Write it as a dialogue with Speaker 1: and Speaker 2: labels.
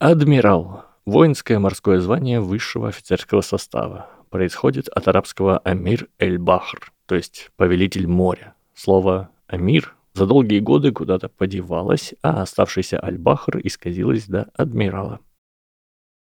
Speaker 1: Адмирал – воинское морское звание высшего офицерского состава. Происходит от арабского «Амир эль-Бахр», то есть «повелитель моря». Слово «Амир» за долгие годы куда-то подевалось, а оставшийся Аль-Бахр исказилось до адмирала.